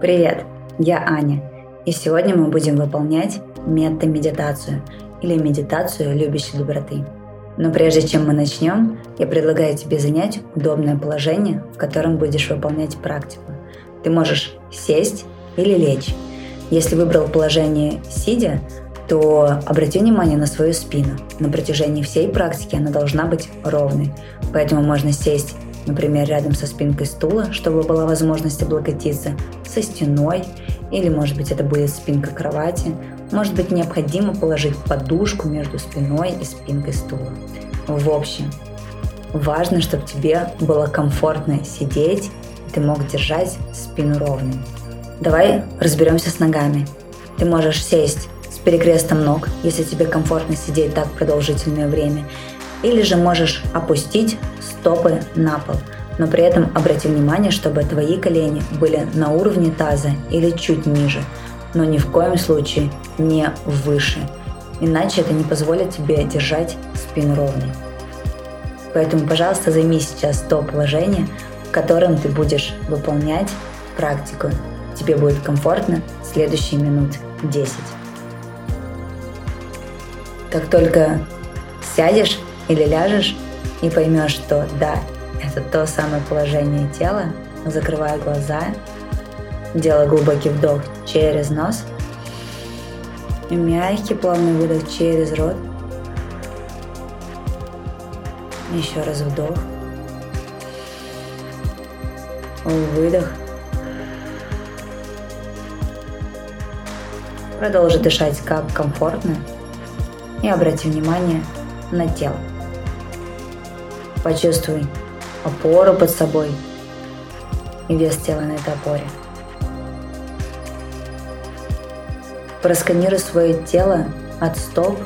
Привет, я Аня, и сегодня мы будем выполнять мета-медитацию или медитацию любящей доброты. Но прежде чем мы начнем, я предлагаю тебе занять удобное положение, в котором будешь выполнять практику. Ты можешь сесть или лечь. Если выбрал положение сидя, то обрати внимание на свою спину. На протяжении всей практики она должна быть ровной. Поэтому можно сесть например, рядом со спинкой стула, чтобы была возможность облокотиться, со стеной, или, может быть, это будет спинка кровати. Может быть, необходимо положить подушку между спиной и спинкой стула. В общем, важно, чтобы тебе было комфортно сидеть, и ты мог держать спину ровной. Давай разберемся с ногами. Ты можешь сесть с перекрестом ног, если тебе комфортно сидеть так продолжительное время, или же можешь опустить стопы на пол, но при этом обрати внимание, чтобы твои колени были на уровне таза или чуть ниже, но ни в коем случае не выше, иначе это не позволит тебе держать спину ровной. Поэтому, пожалуйста, займи сейчас то положение, в котором ты будешь выполнять практику. Тебе будет комфортно следующие минут 10. Как только сядешь или ляжешь, и поймешь, что да, это то самое положение тела, закрывая глаза, делая глубокий вдох через нос и мягкий плавный выдох через рот. Еще раз вдох. Выдох. Продолжи дышать как комфортно и обрати внимание на тело. Почувствуй опору под собой и вес тела на этой опоре. Просканируй свое тело от стоп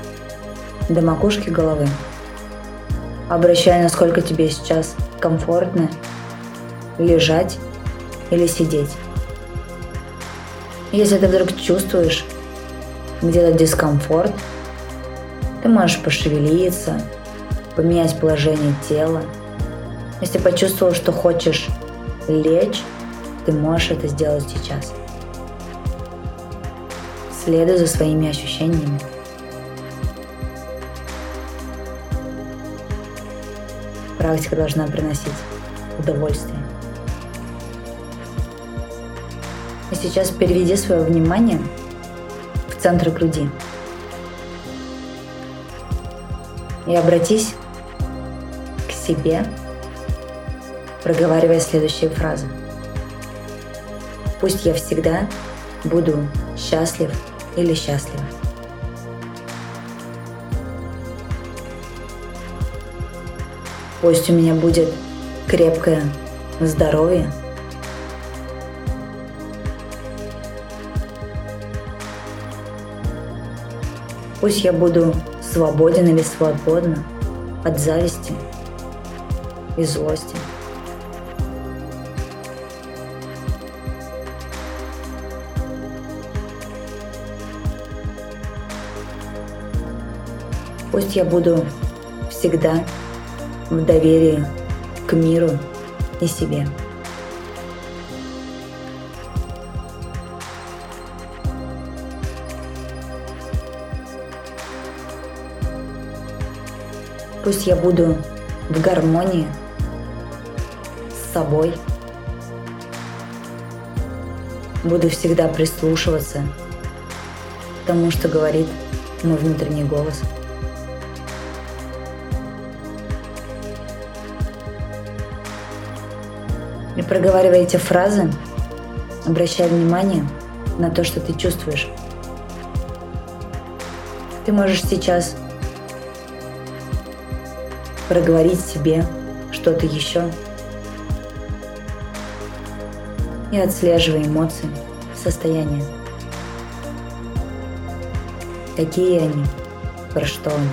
до макушки головы. Обращай, насколько тебе сейчас комфортно лежать или сидеть. Если ты вдруг чувствуешь где-то дискомфорт, ты можешь пошевелиться, поменять положение тела. Если почувствовал, что хочешь лечь, ты можешь это сделать сейчас. Следуй за своими ощущениями. Практика должна приносить удовольствие. И сейчас переведи свое внимание в центр груди. И обратись себе, проговаривая следующие фразы. Пусть я всегда буду счастлив или счастлива. Пусть у меня будет крепкое здоровье. Пусть я буду свободен или свободна от зависти и злости. Пусть я буду всегда в доверии к миру и себе. Пусть я буду в гармонии собой. Буду всегда прислушиваться к тому, что говорит мой внутренний голос. И проговаривая эти фразы, обращая внимание на то, что ты чувствуешь. Ты можешь сейчас проговорить себе что-то еще – и отслеживай эмоции, состояние. Какие они, про что они.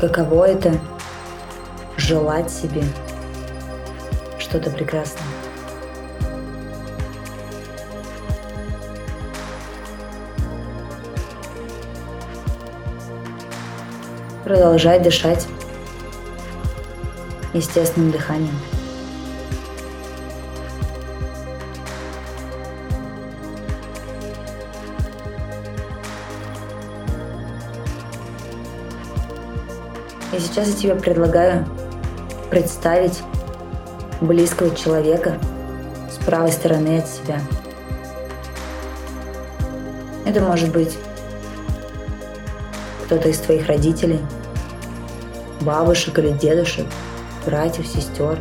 Каково это желать себе что-то прекрасное. Продолжай дышать естественным дыханием. И сейчас я тебе предлагаю представить близкого человека с правой стороны от себя. Это может быть кто-то из твоих родителей, бабушек или дедушек, братьев, сестер,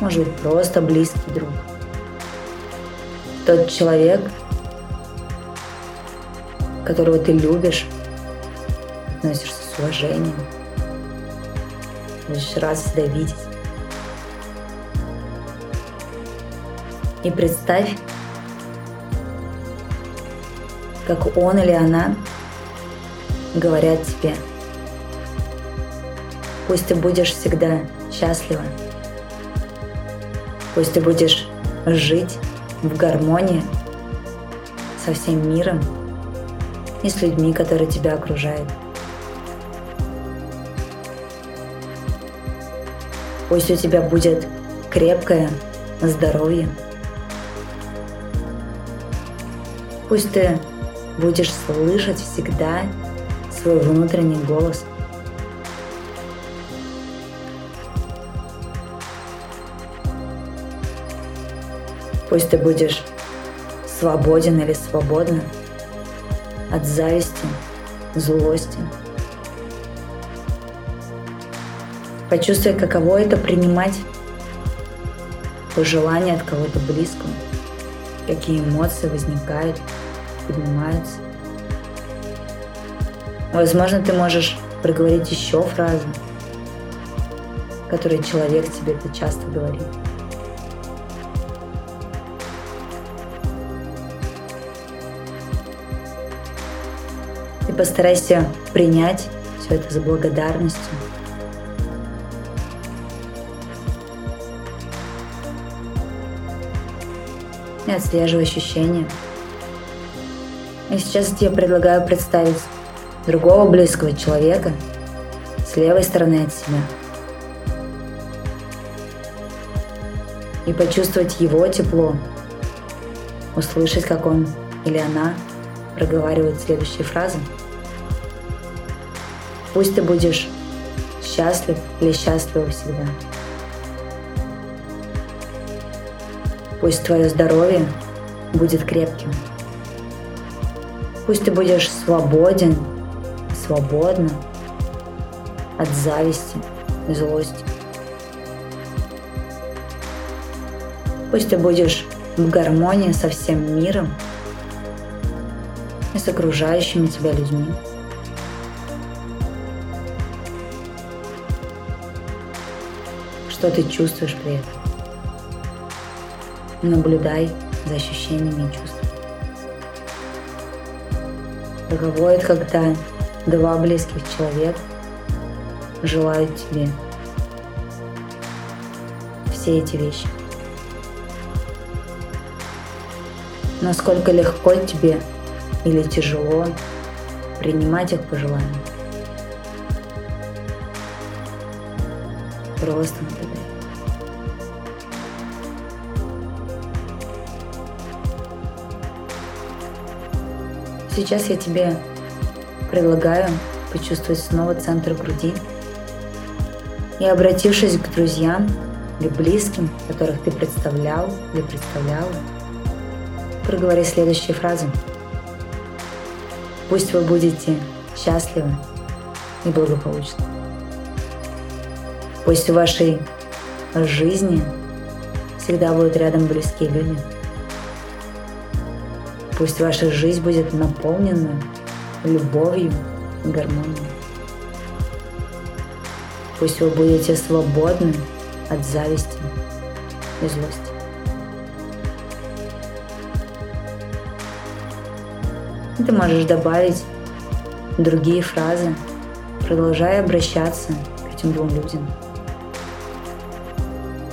может быть просто близкий друг. Тот человек, которого ты любишь, относишься с уважением, рад всегда видеть. И представь, как он или она говорят тебе. Пусть ты будешь всегда счастлива. Пусть ты будешь жить в гармонии со всем миром и с людьми, которые тебя окружают. Пусть у тебя будет крепкое здоровье. Пусть ты будешь слышать всегда свой внутренний голос. Пусть ты будешь свободен или свободна от зависти, злости. Почувствуй, каково это принимать пожелания от кого-то близкого, какие эмоции возникают, поднимаются. Возможно, ты можешь проговорить еще фразы, которые человек тебе это часто говорит. И постарайся принять все это за благодарностью. И отслеживай ощущения. И сейчас я предлагаю представить другого близкого человека с левой стороны от себя. И почувствовать его тепло, услышать, как он или она проговаривает следующие фразы. Пусть ты будешь счастлив или счастлива всегда. Пусть твое здоровье будет крепким. Пусть ты будешь свободен свободно от зависти и злости. Пусть ты будешь в гармонии со всем миром и с окружающими тебя людьми. Что ты чувствуешь при этом? Наблюдай за ощущениями и чувствами. Каково это, когда два близких человека желают тебе все эти вещи. Насколько легко тебе или тяжело принимать их пожелания. Просто наблюдай. Сейчас я тебе Предлагаю почувствовать снова центр груди и, обратившись к друзьям или близким, которых ты представлял или представляла, проговори следующие фразы. Пусть вы будете счастливы и благополучны. Пусть в вашей жизни всегда будут рядом близкие люди. Пусть ваша жизнь будет наполнена любовью и гармонией. Пусть вы будете свободны от зависти и злости. Ты можешь добавить другие фразы, продолжая обращаться к этим двум людям.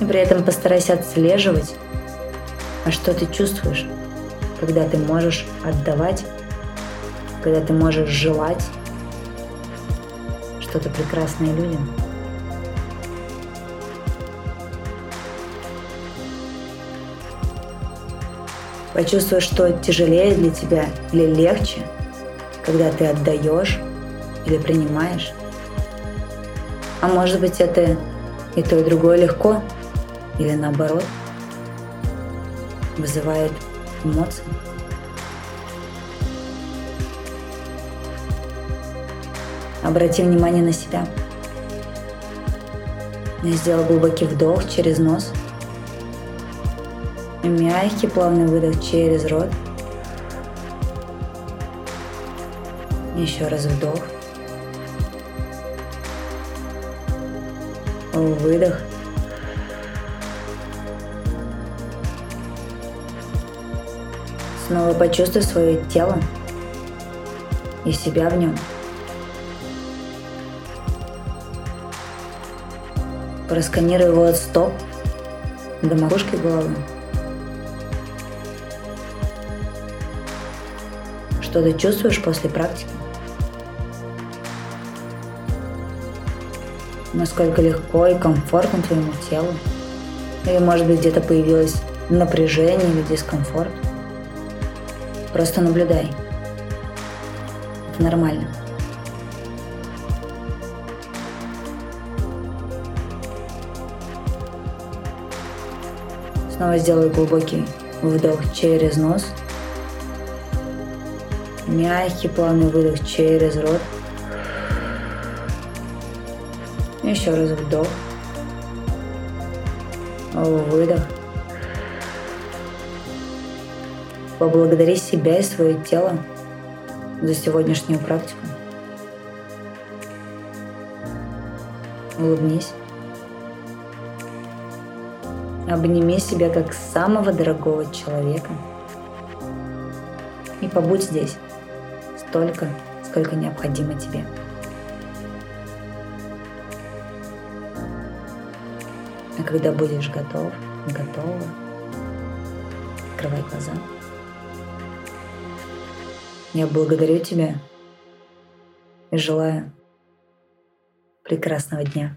И при этом постарайся отслеживать, а что ты чувствуешь, когда ты можешь отдавать когда ты можешь желать что-то прекрасное людям. Почувствуй, что тяжелее для тебя или легче, когда ты отдаешь или принимаешь. А может быть это и то, и другое легко, или наоборот, вызывает эмоции. Обрати внимание на себя. Я сделал глубокий вдох через нос. И мягкий плавный выдох через рот. Еще раз вдох. Выдох. Снова почувствуй свое тело и себя в нем. Просканируй его от стоп до макушки головы. Что ты чувствуешь после практики? Насколько легко и комфортно твоему телу? Или может быть где-то появилось напряжение или дискомфорт? Просто наблюдай. Это нормально. Снова сделай глубокий вдох через нос. Мягкий плавный выдох через рот. Еще раз вдох. Выдох. Поблагодари себя и свое тело за сегодняшнюю практику. Улыбнись. Обними себя как самого дорогого человека. И побудь здесь столько, сколько необходимо тебе. А когда будешь готов, готова, открывай глаза. Я благодарю тебя и желаю прекрасного дня.